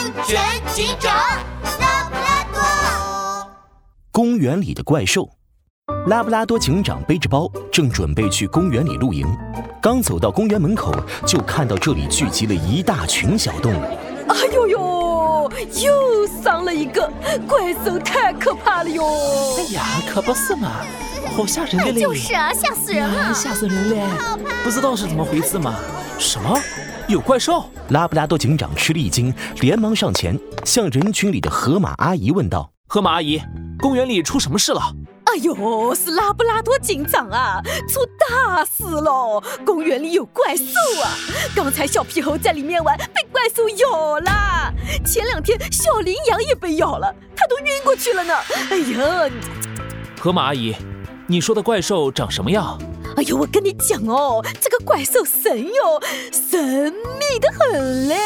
安全警长拉布拉多。公园里的怪兽，拉布拉多警长背着包，正准备去公园里露营。刚走到公园门口，就看到这里聚集了一大群小动物。哎呦呦，又伤了一个怪兽，太可怕了哟！哎呀，可不是嘛，好吓人的嘞！就是啊，吓死人了，吓死人嘞！不知道是怎么回事嘛？什么？有怪兽？拉布拉多警长吃了一惊，连忙上前向人群里的河马阿姨问道：“河马阿姨，公园里出什么事了？”“哎呦，是拉布拉多警长啊，出大事喽！公园里有怪兽啊！刚才小皮猴在里面玩，被怪兽咬了。前两天小羚羊也被咬了，它都晕过去了呢。哎呀，河马阿姨，你说的怪兽长什么样？”哎呦，我跟你讲哦，这个怪兽神哟，神秘的很嘞，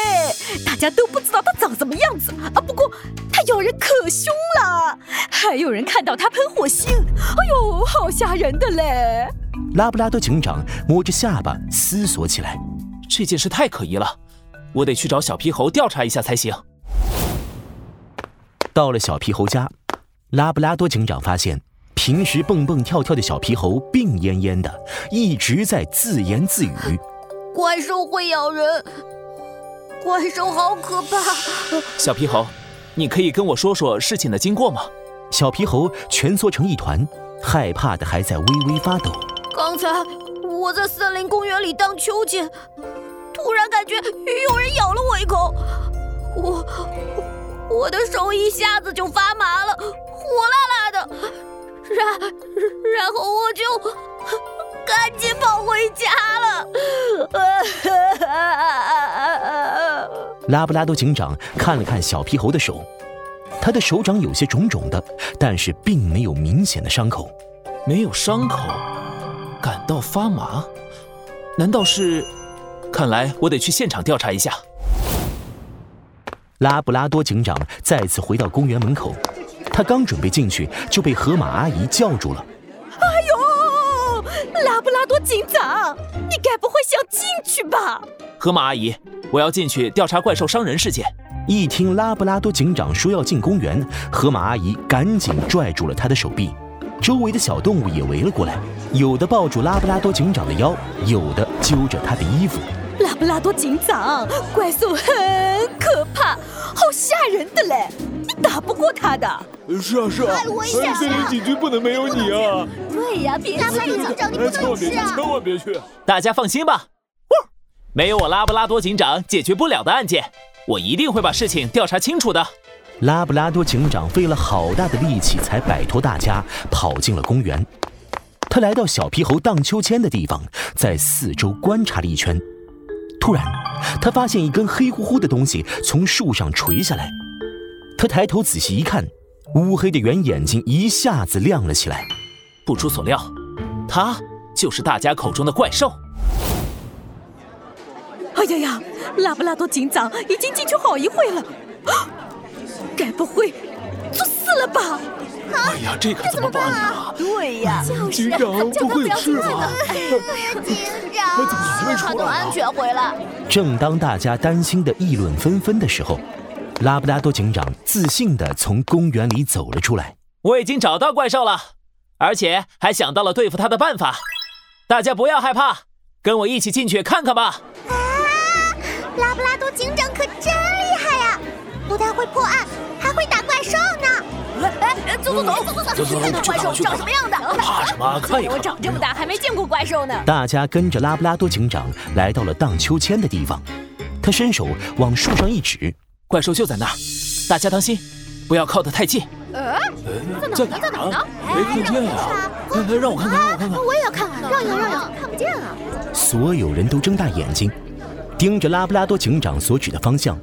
大家都不知道它长什么样子啊。不过它咬人可凶了，还有人看到它喷火星，哎呦，好吓人的嘞！拉布拉多警长摸着下巴思索起来，这件事太可疑了，我得去找小皮猴调查一下才行。到了小皮猴家，拉布拉多警长发现。平时蹦蹦跳跳的小皮猴病恹恹的，一直在自言自语：“怪兽会咬人，怪兽好可怕。”小皮猴，你可以跟我说说事情的经过吗？小皮猴蜷缩成一团，害怕的还在微微发抖。刚才我在森林公园里荡秋千，突然感觉有人咬了我一口，我我的手一下子就发麻。然然后我就赶紧跑回家了。拉布拉多警长看了看小皮猴的手，他的手掌有些肿肿的，但是并没有明显的伤口。没有伤口，感到发麻，难道是？看来我得去现场调查一下。拉布拉多警长再次回到公园门口。他刚准备进去，就被河马阿姨叫住了。哎呦，拉布拉多警长，你该不会想进去吧？河马阿姨，我要进去调查怪兽伤人事件。一听拉布拉多警长说要进公园，河马阿姨赶紧拽住了他的手臂。周围的小动物也围了过来，有的抱住拉布拉多警长的腰，有的揪着他的衣服。拉布拉多警长，怪兽很可怕，好吓人的嘞！你打不过他的。是啊是啊，森林警局不能没有你啊！对呀，别拉布拉多警长，你不能去啊！千万别去！大家放心吧，没有我拉布拉多警长解决不了的案件，我一定会把事情调查清楚的。拉布拉多警长费了好大的力气才摆脱大家，跑进了公园。他来到小皮猴荡秋千的地方，在四周观察了一圈。突然，他发现一根黑乎乎的东西从树上垂下来。他抬头仔细一看，乌黑的圆眼睛一下子亮了起来。不出所料，他就是大家口中的怪兽。哎呀呀，拉布拉多警长已经进去好一会了，啊 该不会作死了吧？哎呀，这可怎么办啊？对呀，警长不会有事吧？警长，怎么还没出来？都安全回来。正当大家担心的议论纷纷的时候，拉布拉多警长自信的从公园里走了出来。我已经找到怪兽了，而且还想到了对付他的办法。大家不要害怕，跟我一起进去看看吧。啊，拉布拉多警长可真厉害呀！不但会破案，走走走，走走走，看看怪兽长什么样的。怕什么？看一看。我长这么大还没见过怪兽呢。大家跟着拉布拉多警长来到了荡秋千的地方，他伸手往树上一指，怪兽就在那儿。大家当心，不要靠得太近。呃，在哪呢？在哪呢？没看见啊。让我看看，让我看看。我也要看看，让一让，让一看不见啊。所有人都睁大眼睛，盯着拉布拉多警长所指的方向，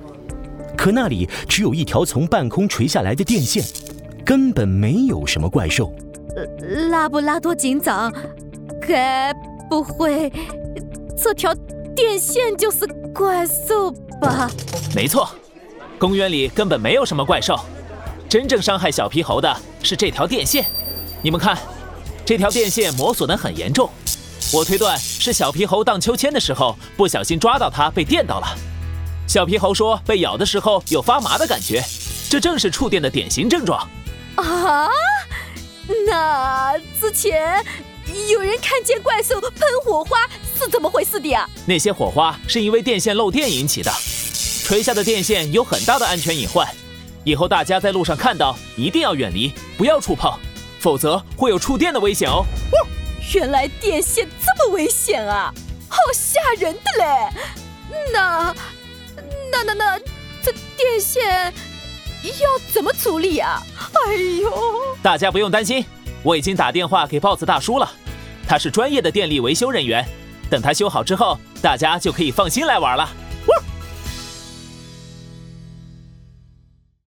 可那里只有一条从半空垂下来的电线。根本没有什么怪兽。拉布拉多警长，该不会这条电线就是怪兽吧？没错，公园里根本没有什么怪兽，真正伤害小皮猴的是这条电线。你们看，这条电线磨损的很严重，我推断是小皮猴荡秋千的时候不小心抓到它，被电到了。小皮猴说被咬的时候有发麻的感觉，这正是触电的典型症状。啊？那之前有人看见怪兽喷火花是怎么回事的呀？那些火花是因为电线漏电引起的，垂下的电线有很大的安全隐患，以后大家在路上看到一定要远离，不要触碰，否则会有触电的危险哦。原来电线这么危险啊，好吓人的嘞！那、那、那、那，这电线要怎么处理啊？哎呦！大家不用担心，我已经打电话给豹子大叔了，他是专业的电力维修人员，等他修好之后，大家就可以放心来玩了。